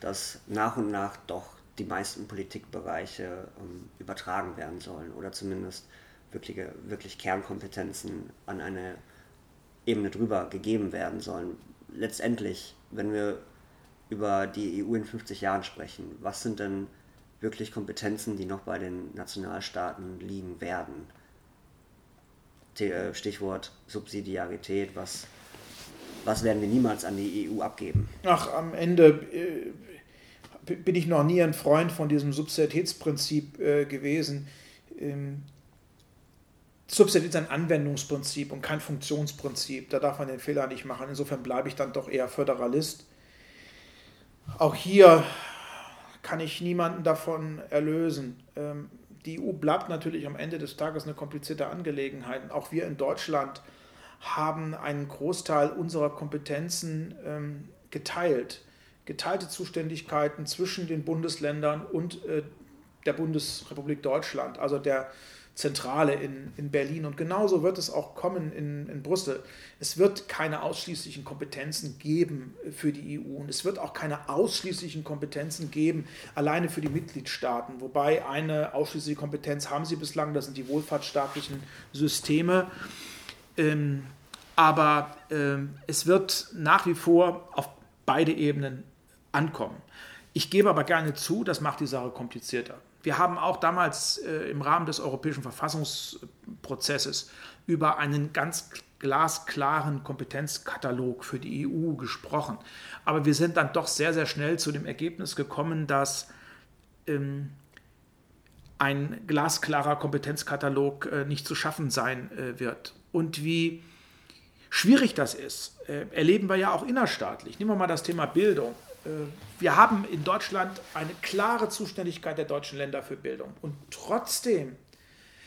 dass nach und nach doch die meisten Politikbereiche ähm, übertragen werden sollen oder zumindest wirkliche, wirklich Kernkompetenzen an eine Ebene drüber gegeben werden sollen. Letztendlich, wenn wir über die EU in 50 Jahren sprechen, was sind denn wirklich Kompetenzen, die noch bei den Nationalstaaten liegen werden? Äh, Stichwort Subsidiarität, was, was werden wir niemals an die EU abgeben? Ach, am Ende äh, bin ich noch nie ein Freund von diesem Subsidiaritätsprinzip äh, gewesen. Ähm, Subsidiarität ist ein Anwendungsprinzip und kein Funktionsprinzip. Da darf man den Fehler nicht machen. Insofern bleibe ich dann doch eher Föderalist. Auch hier kann ich niemanden davon erlösen. Ähm, die EU bleibt natürlich am Ende des Tages eine komplizierte Angelegenheit. Auch wir in Deutschland haben einen Großteil unserer Kompetenzen ähm, geteilt. Geteilte Zuständigkeiten zwischen den Bundesländern und äh, der Bundesrepublik Deutschland. Also der Zentrale in, in Berlin. Und genauso wird es auch kommen in, in Brüssel. Es wird keine ausschließlichen Kompetenzen geben für die EU und es wird auch keine ausschließlichen Kompetenzen geben alleine für die Mitgliedstaaten. Wobei eine ausschließliche Kompetenz haben sie bislang, das sind die wohlfahrtsstaatlichen Systeme. Ähm, aber ähm, es wird nach wie vor auf beide Ebenen ankommen. Ich gebe aber gerne zu, das macht die Sache komplizierter. Wir haben auch damals äh, im Rahmen des europäischen Verfassungsprozesses über einen ganz glasklaren Kompetenzkatalog für die EU gesprochen. Aber wir sind dann doch sehr, sehr schnell zu dem Ergebnis gekommen, dass ähm, ein glasklarer Kompetenzkatalog äh, nicht zu schaffen sein äh, wird. Und wie schwierig das ist, äh, erleben wir ja auch innerstaatlich. Nehmen wir mal das Thema Bildung. Äh, wir haben in Deutschland eine klare Zuständigkeit der deutschen Länder für Bildung. Und trotzdem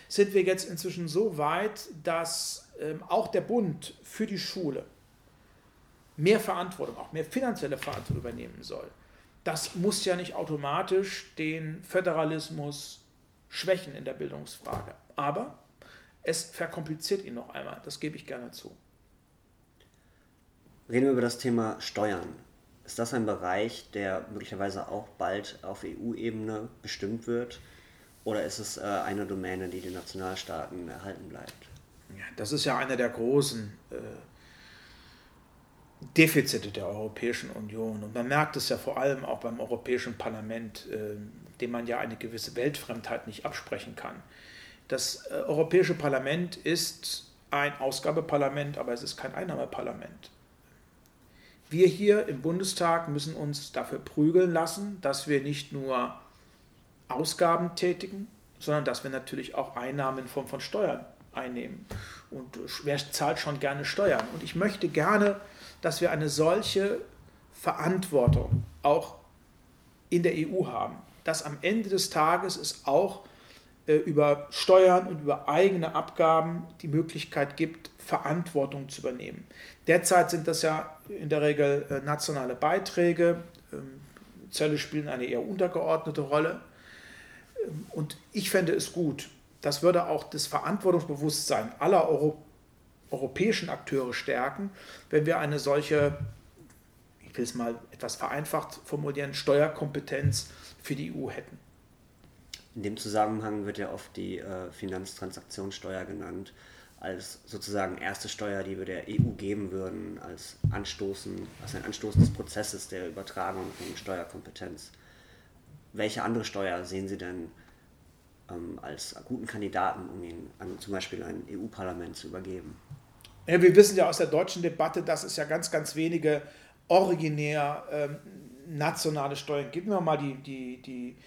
sind wir jetzt inzwischen so weit, dass ähm, auch der Bund für die Schule mehr Verantwortung, auch mehr finanzielle Verantwortung übernehmen soll. Das muss ja nicht automatisch den Föderalismus schwächen in der Bildungsfrage. Aber es verkompliziert ihn noch einmal, das gebe ich gerne zu. Reden wir über das Thema Steuern. Ist das ein Bereich, der möglicherweise auch bald auf EU-Ebene bestimmt wird? Oder ist es äh, eine Domäne, die den Nationalstaaten erhalten bleibt? Ja, das ist ja einer der großen äh, Defizite der Europäischen Union. Und man merkt es ja vor allem auch beim Europäischen Parlament, äh, dem man ja eine gewisse Weltfremdheit nicht absprechen kann. Das äh, Europäische Parlament ist ein Ausgabeparlament, aber es ist kein Einnahmeparlament. Wir hier im Bundestag müssen uns dafür prügeln lassen, dass wir nicht nur Ausgaben tätigen, sondern dass wir natürlich auch Einnahmen in Form von Steuern einnehmen. Und wer zahlt schon gerne Steuern? Und ich möchte gerne, dass wir eine solche Verantwortung auch in der EU haben, dass am Ende des Tages es auch äh, über Steuern und über eigene Abgaben die Möglichkeit gibt, Verantwortung zu übernehmen. Derzeit sind das ja in der Regel äh, nationale Beiträge. Ähm, Zölle spielen eine eher untergeordnete Rolle. Ähm, und ich fände es gut, das würde auch das Verantwortungsbewusstsein aller Euro europäischen Akteure stärken, wenn wir eine solche, ich will es mal etwas vereinfacht formulieren, Steuerkompetenz für die EU hätten. In dem Zusammenhang wird ja oft die äh, Finanztransaktionssteuer genannt als sozusagen erste Steuer, die wir der EU geben würden, als Anstoßen, als ein Anstoßen des Prozesses der Übertragung von Steuerkompetenz. Welche andere Steuer sehen Sie denn ähm, als guten Kandidaten, um ihn an zum Beispiel ein EU-Parlament zu übergeben? Ja, wir wissen ja aus der deutschen Debatte, dass es ja ganz, ganz wenige originär ähm, nationale Steuern gibt. Nehmen wir mal die, die, die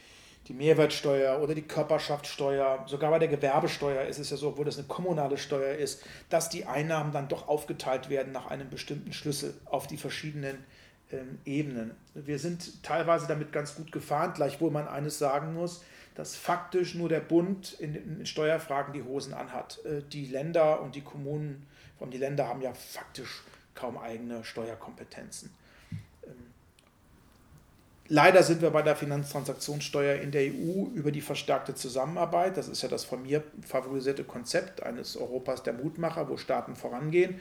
die Mehrwertsteuer oder die Körperschaftssteuer, sogar bei der Gewerbesteuer ist es ja so, obwohl das eine kommunale Steuer ist, dass die Einnahmen dann doch aufgeteilt werden nach einem bestimmten Schlüssel auf die verschiedenen ähm, Ebenen. Wir sind teilweise damit ganz gut gefahren, gleichwohl man eines sagen muss, dass faktisch nur der Bund in, in Steuerfragen die Hosen anhat. Äh, die Länder und die Kommunen, vor allem die Länder haben ja faktisch kaum eigene Steuerkompetenzen. Leider sind wir bei der Finanztransaktionssteuer in der EU über die verstärkte Zusammenarbeit, das ist ja das von mir favorisierte Konzept eines Europas der Mutmacher, wo Staaten vorangehen,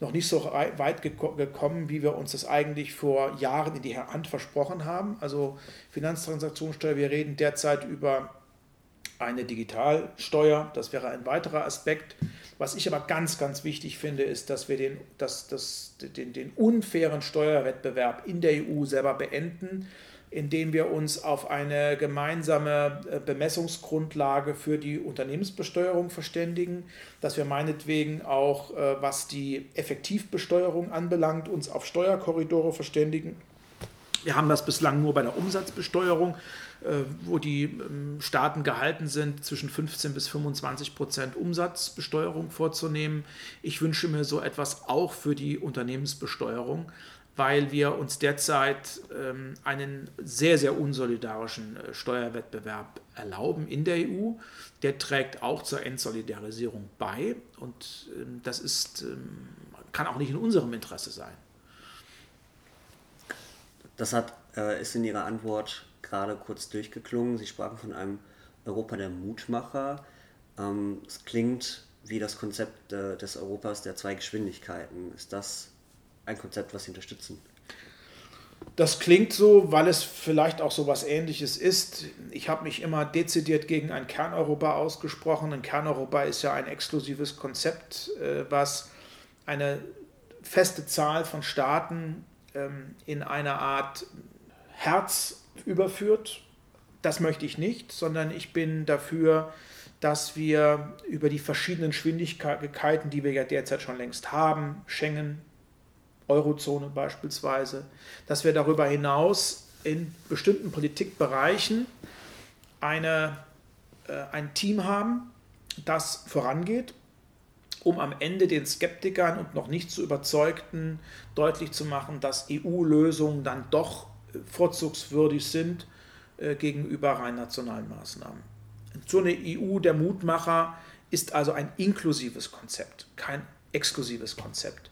noch nicht so weit gekommen, wie wir uns das eigentlich vor Jahren in die Hand versprochen haben. Also Finanztransaktionssteuer, wir reden derzeit über eine Digitalsteuer, das wäre ein weiterer Aspekt. Was ich aber ganz, ganz wichtig finde, ist, dass wir den, dass, dass, den, den unfairen Steuerwettbewerb in der EU selber beenden, indem wir uns auf eine gemeinsame äh, Bemessungsgrundlage für die Unternehmensbesteuerung verständigen, dass wir meinetwegen auch, äh, was die Effektivbesteuerung anbelangt, uns auf Steuerkorridore verständigen. Wir haben das bislang nur bei der Umsatzbesteuerung. Äh, wo die ähm, Staaten gehalten sind, zwischen 15 bis 25 Prozent Umsatzbesteuerung vorzunehmen. Ich wünsche mir so etwas auch für die Unternehmensbesteuerung, weil wir uns derzeit ähm, einen sehr, sehr unsolidarischen äh, Steuerwettbewerb erlauben in der EU. Der trägt auch zur Entsolidarisierung bei und ähm, das ist, kann auch nicht in unserem Interesse sein. Das hat, äh, ist in Ihrer Antwort gerade kurz durchgeklungen. Sie sprachen von einem Europa der Mutmacher. Ähm, es klingt wie das Konzept äh, des Europas der zwei Geschwindigkeiten. Ist das ein Konzept, was Sie unterstützen? Das klingt so, weil es vielleicht auch so was Ähnliches ist. Ich habe mich immer dezidiert gegen ein Kerneuropa ausgesprochen. Ein Kerneuropa ist ja ein exklusives Konzept, äh, was eine feste Zahl von Staaten in einer Art Herz überführt. Das möchte ich nicht, sondern ich bin dafür, dass wir über die verschiedenen Geschwindigkeiten, die wir ja derzeit schon längst haben, Schengen, Eurozone beispielsweise, dass wir darüber hinaus in bestimmten Politikbereichen eine, äh, ein Team haben, das vorangeht, um am Ende den Skeptikern und noch nicht zu Überzeugten deutlich zu machen, dass EU-Lösungen dann doch vorzugswürdig sind äh, gegenüber rein nationalen Maßnahmen. So eine EU der Mutmacher ist also ein inklusives Konzept, kein exklusives Konzept.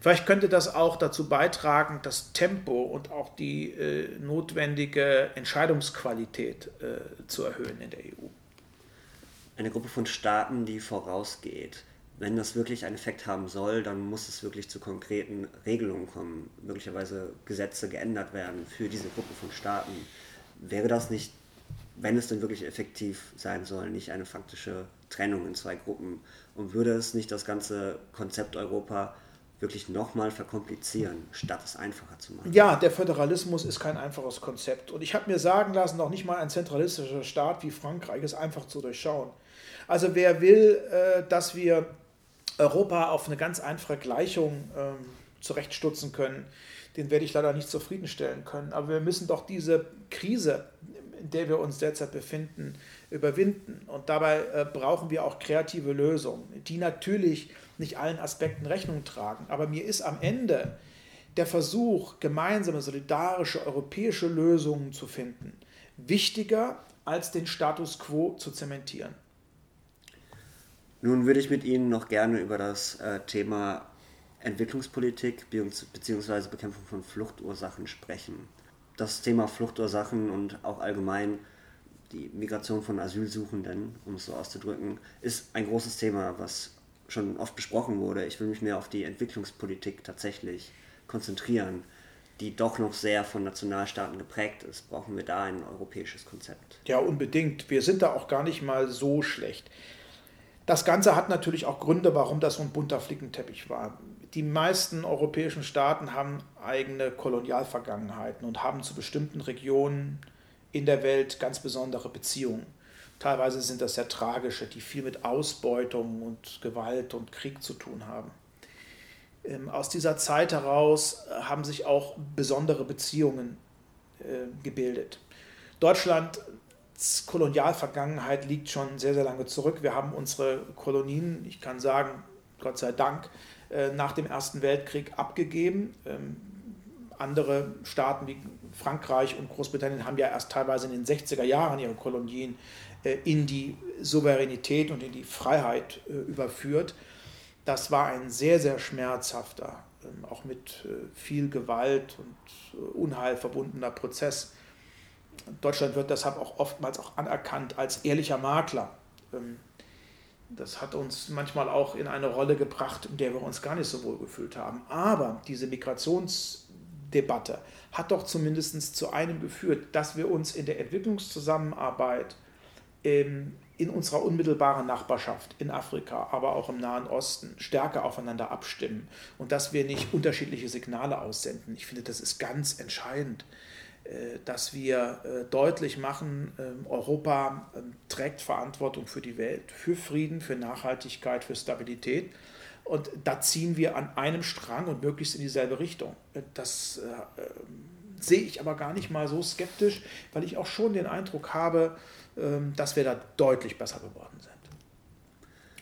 Vielleicht könnte das auch dazu beitragen, das Tempo und auch die äh, notwendige Entscheidungsqualität äh, zu erhöhen in der EU. Eine Gruppe von Staaten, die vorausgeht wenn das wirklich einen Effekt haben soll, dann muss es wirklich zu konkreten Regelungen kommen, möglicherweise Gesetze geändert werden für diese Gruppe von Staaten. Wäre das nicht, wenn es denn wirklich effektiv sein soll, nicht eine faktische Trennung in zwei Gruppen? Und würde es nicht das ganze Konzept Europa wirklich nochmal verkomplizieren, statt es einfacher zu machen? Ja, der Föderalismus ist kein einfaches Konzept. Und ich habe mir sagen lassen, noch nicht mal ein zentralistischer Staat wie Frankreich ist einfach zu durchschauen. Also wer will, äh, dass wir Europa auf eine ganz einfache Gleichung ähm, zurechtstutzen können, den werde ich leider nicht zufriedenstellen können. Aber wir müssen doch diese Krise, in der wir uns derzeit befinden, überwinden. Und dabei äh, brauchen wir auch kreative Lösungen, die natürlich nicht allen Aspekten Rechnung tragen. Aber mir ist am Ende der Versuch, gemeinsame, solidarische europäische Lösungen zu finden, wichtiger als den Status quo zu zementieren. Nun würde ich mit Ihnen noch gerne über das äh, Thema Entwicklungspolitik bzw. Bekämpfung von Fluchtursachen sprechen. Das Thema Fluchtursachen und auch allgemein die Migration von Asylsuchenden, um es so auszudrücken, ist ein großes Thema, was schon oft besprochen wurde. Ich will mich mehr auf die Entwicklungspolitik tatsächlich konzentrieren, die doch noch sehr von Nationalstaaten geprägt ist. Brauchen wir da ein europäisches Konzept? Ja, unbedingt. Wir sind da auch gar nicht mal so schlecht. Das Ganze hat natürlich auch Gründe, warum das so ein bunter Flickenteppich war. Die meisten europäischen Staaten haben eigene Kolonialvergangenheiten und haben zu bestimmten Regionen in der Welt ganz besondere Beziehungen. Teilweise sind das sehr tragische, die viel mit Ausbeutung und Gewalt und Krieg zu tun haben. Ähm, aus dieser Zeit heraus äh, haben sich auch besondere Beziehungen äh, gebildet. Deutschlands Kolonialvergangenheit liegt schon sehr, sehr lange zurück. Wir haben unsere Kolonien, ich kann sagen, Gott sei Dank, äh, nach dem Ersten Weltkrieg abgegeben. Ähm, andere Staaten wie Frankreich und Großbritannien haben ja erst teilweise in den 60er Jahren ihre Kolonien in die Souveränität und in die Freiheit überführt. Das war ein sehr, sehr schmerzhafter, ähm, auch mit viel Gewalt und Unheil verbundener Prozess. Deutschland wird deshalb auch oftmals auch anerkannt als ehrlicher Makler. Ähm, das hat uns manchmal auch in eine Rolle gebracht, in der wir uns gar nicht so wohl gefühlt haben. Aber diese Migrationsdebatte hat doch zumindest zu einem geführt, dass wir uns in der Entwicklungszusammenarbeit ähm, in unserer unmittelbaren Nachbarschaft in Afrika, aber auch im Nahen Osten stärker aufeinander abstimmen und dass wir nicht unterschiedliche Signale aussenden. Ich finde, das ist ganz entscheidend. Äh, dass wir äh, deutlich machen, ähm, Europa ähm, trägt Verantwortung für die Welt, für Frieden, für Nachhaltigkeit, für Stabilität. Und da ziehen wir an einem Strang und möglichst in dieselbe Richtung. Äh, das ähm, sehe ich aber gar nicht mal so skeptisch, weil ich auch schon den Eindruck habe, dass wir da deutlich besser geworden sind.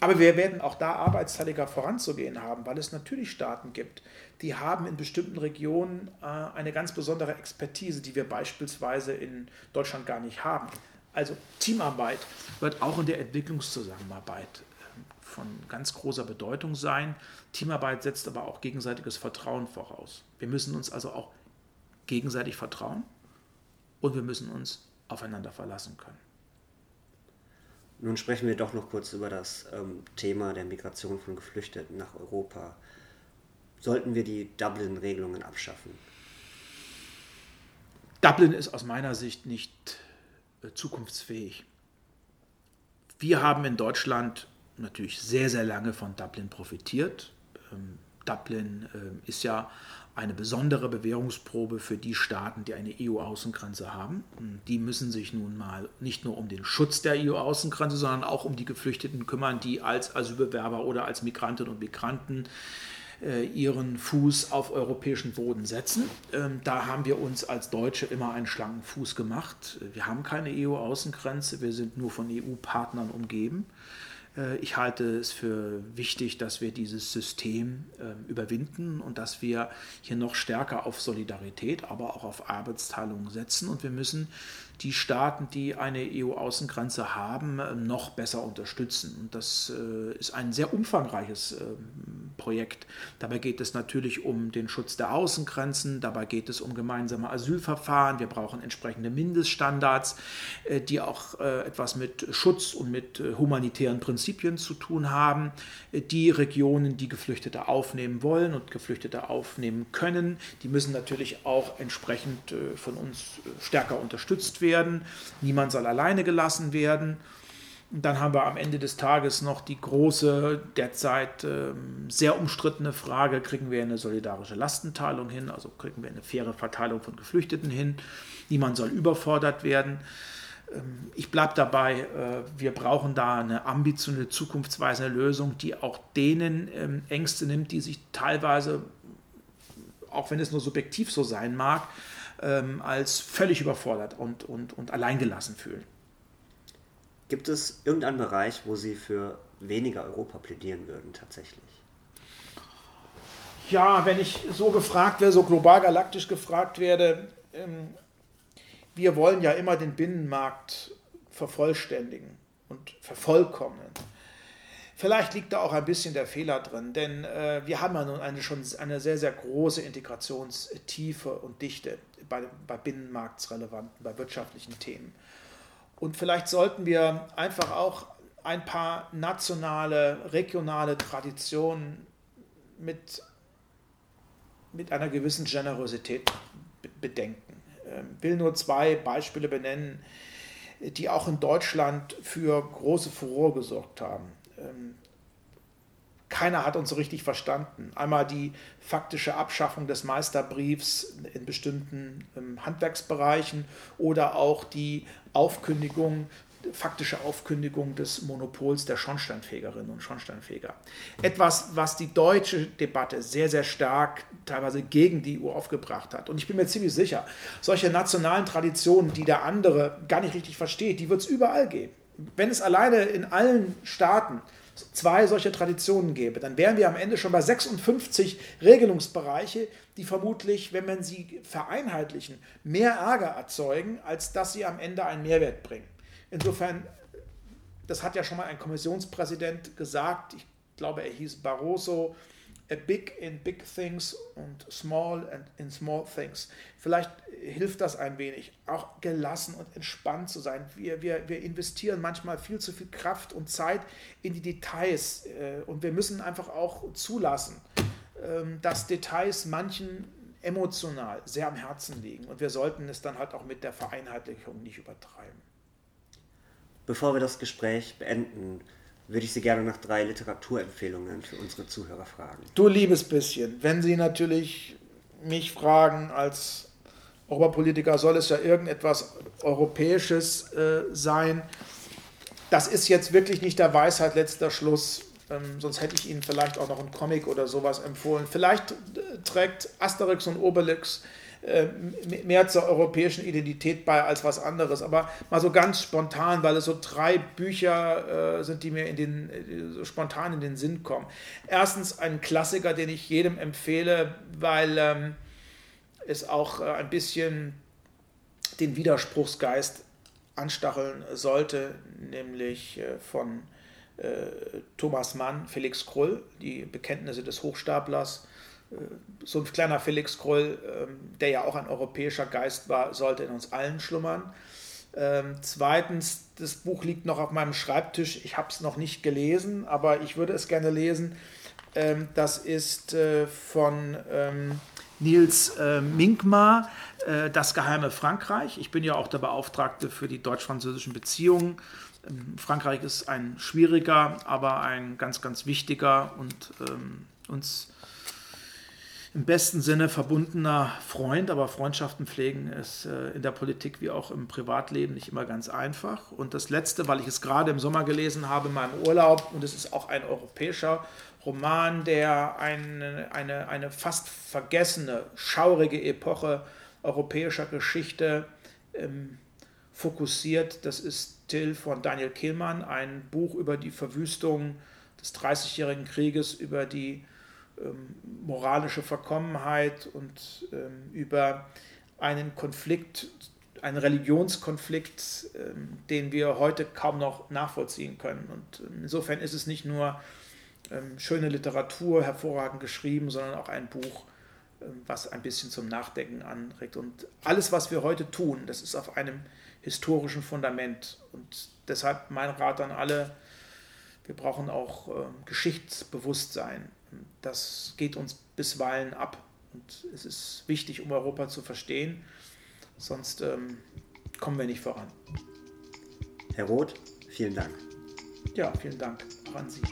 Aber wir werden auch da arbeitsteiliger voranzugehen haben, weil es natürlich Staaten gibt, die haben in bestimmten Regionen äh, eine ganz besondere Expertise, die wir beispielsweise in Deutschland gar nicht haben. Also Teamarbeit wird auch in der Entwicklungszusammenarbeit ähm, von ganz großer Bedeutung sein. Teamarbeit setzt aber auch gegenseitiges Vertrauen voraus. Wir müssen uns also auch gegenseitig vertrauen und wir müssen uns aufeinander verlassen können. Nun sprechen wir doch noch kurz über das ähm, Thema der Migration von Geflüchteten nach Europa. Sollten wir die Dublin-Regelungen abschaffen? Dublin ist aus meiner Sicht nicht äh, zukunftsfähig. Wir haben in Deutschland natürlich sehr, sehr lange von Dublin profitiert. Ähm, Dublin äh, ist ja eine besondere Bewährungsprobe für die Staaten, die eine EU-Außengrenze haben. Die müssen sich nun mal nicht nur um den Schutz der EU-Außengrenze, sondern auch um die Geflüchteten kümmern, die als Asylbewerber oder als Migrantinnen und Migranten äh, ihren Fuß auf europäischen Boden setzen. Ähm, da haben wir uns als Deutsche immer einen schlanken Fuß gemacht. Wir haben keine EU-Außengrenze, wir sind nur von EU-Partnern umgeben. Äh, ich halte es für wichtig, dass wir dieses System ähm, überwinden und dass wir hier noch stärker auf Solidarität, aber auch auf Arbeitsteilung setzen. Und wir müssen die Staaten, die eine EU-Außengrenze haben, ähm, noch besser unterstützen. Und das äh, ist ein sehr umfangreiches ähm, Projekt. Dabei geht es natürlich um den Schutz der Außengrenzen, dabei geht es um gemeinsame Asylverfahren. Wir brauchen entsprechende Mindeststandards, äh, die auch äh, etwas mit Schutz und mit humanitären Prinzipien zu tun haben. Die Regionen, die Geflüchtete aufnehmen wollen und Geflüchtete aufnehmen können, die müssen natürlich auch entsprechend von uns stärker unterstützt werden werden. Niemand soll alleine gelassen werden. Und dann haben wir am Ende des Tages noch die große, derzeit äh, sehr umstrittene Frage, kriegen wir eine solidarische Lastenteilung hin, also kriegen wir eine faire Verteilung von Geflüchteten hin. Niemand soll überfordert werden. Ähm, ich bleibe dabei, äh, wir brauchen da eine ambitionierte, zukunftsweisende Lösung, die auch denen ähm, Ängste nimmt, die sich teilweise, auch wenn es nur subjektiv so sein mag, ähm, als völlig überfordert und, und, und alleingelassen fühlen. Gibt es irgendeinen Bereich, wo Sie für weniger Europa plädieren würden tatsächlich? Ja, wenn ich so gefragt werde, so global galaktisch gefragt werde, ähm, wir wollen ja immer den Binnenmarkt vervollständigen und vervollkommnen. Vielleicht liegt da auch ein bisschen der Fehler drin, denn äh, wir haben ja nun eine, schon eine sehr, sehr große Integrationstiefe und Dichte bei, bei binnenmarktsrelevanten, bei wirtschaftlichen Themen. Und vielleicht sollten wir einfach auch ein paar nationale, regionale Traditionen mit, mit einer gewissen Generosität bedenken. Ich ähm, will nur zwei Beispiele benennen, die auch in Deutschland für große Furore gesorgt haben. Ähm, keiner hat uns so richtig verstanden. Einmal die faktische Abschaffung des Meisterbriefs in bestimmten ähm, Handwerksbereichen oder auch die Aufkündigung, faktische Aufkündigung des Monopols der Schornsteinfegerinnen und Schornsteinfeger. Etwas, was die deutsche Debatte sehr, sehr stark teilweise gegen die EU aufgebracht hat. Und ich bin mir ziemlich sicher, solche nationalen Traditionen, die der andere gar nicht richtig versteht, die wird es überall geben. Wenn es alleine in allen Staaten zwei solche Traditionen gäbe, dann wären wir am Ende schon bei 56 Regelungsbereiche, die vermutlich, wenn man sie vereinheitlichen, mehr Ärger erzeugen, als dass sie am Ende einen Mehrwert bringen. Insofern, das hat ja schon mal ein Kommissionspräsident gesagt, ich glaube, er hieß Barroso, a big in big things und small and in small things. Vielleicht hilft das ein wenig, auch gelassen und entspannt zu sein. Wir, wir, wir investieren manchmal viel zu viel Kraft und Zeit in die Details äh, und wir müssen einfach auch zulassen, ähm, dass Details manchen emotional sehr am Herzen liegen und wir sollten es dann halt auch mit der Vereinheitlichung nicht übertreiben. Bevor wir das Gespräch beenden, würde ich Sie gerne nach drei Literaturempfehlungen für unsere Zuhörer fragen. Du liebes bisschen, wenn Sie natürlich mich fragen als Europapolitiker, soll es ja irgendetwas Europäisches äh, sein. Das ist jetzt wirklich nicht der Weisheit letzter Schluss. Ähm, sonst hätte ich Ihnen vielleicht auch noch einen Comic oder sowas empfohlen. Vielleicht äh, trägt Asterix und Obelix äh, mehr zur europäischen Identität bei als was anderes. Aber mal so ganz spontan, weil es so drei Bücher äh, sind, die mir in den, äh, so spontan in den Sinn kommen. Erstens ein Klassiker, den ich jedem empfehle, weil ähm, es auch äh, ein bisschen den Widerspruchsgeist anstacheln sollte, nämlich äh, von Thomas Mann, Felix Krull, die Bekenntnisse des Hochstaplers so ein kleiner Felix Krull, ähm, der ja auch ein europäischer Geist war, sollte in uns allen schlummern. Ähm, zweitens, das Buch liegt noch auf meinem Schreibtisch. Ich habe es noch nicht gelesen, aber ich würde es gerne lesen. Ähm, das ist äh, von Nils äh, Minkmar, äh, Das geheime Frankreich. Ich bin ja auch der Beauftragte für die deutsch-französischen Beziehungen. Frankreich ist ein schwieriger, aber ein ganz, ganz wichtiger und uns im besten Sinne verbundener Freund, aber Freundschaften pflegen ist äh, in der Politik wie auch im Privatleben nicht immer ganz einfach. Und das Letzte, weil ich es gerade im Sommer gelesen habe in meinem Urlaub, und es ist auch ein europäischer Roman, der eine, eine, eine fast vergessene, schaurige Epoche europäischer Geschichte ähm, fokussiert. Das ist Till von Daniel Kehlmann, ein Buch über die Verwüstung des Dreißigjährigen Krieges, über die ähm, moralische Verkommenheit und ähm, über einen Konflikt, einen Religionskonflikt, ähm, den wir heute kaum noch nachvollziehen können. Und insofern ist es nicht nur schöne Literatur, hervorragend geschrieben, sondern auch ein Buch, was ein bisschen zum Nachdenken anregt. Und alles, was wir heute tun, das ist auf einem historischen Fundament. Und deshalb mein Rat an alle, wir brauchen auch Geschichtsbewusstsein das geht uns bisweilen ab. Und es ist wichtig, um Europa zu verstehen, sonst ähm, kommen wir nicht voran. Herr Roth, vielen Dank. Ja, vielen Dank auch an Sie.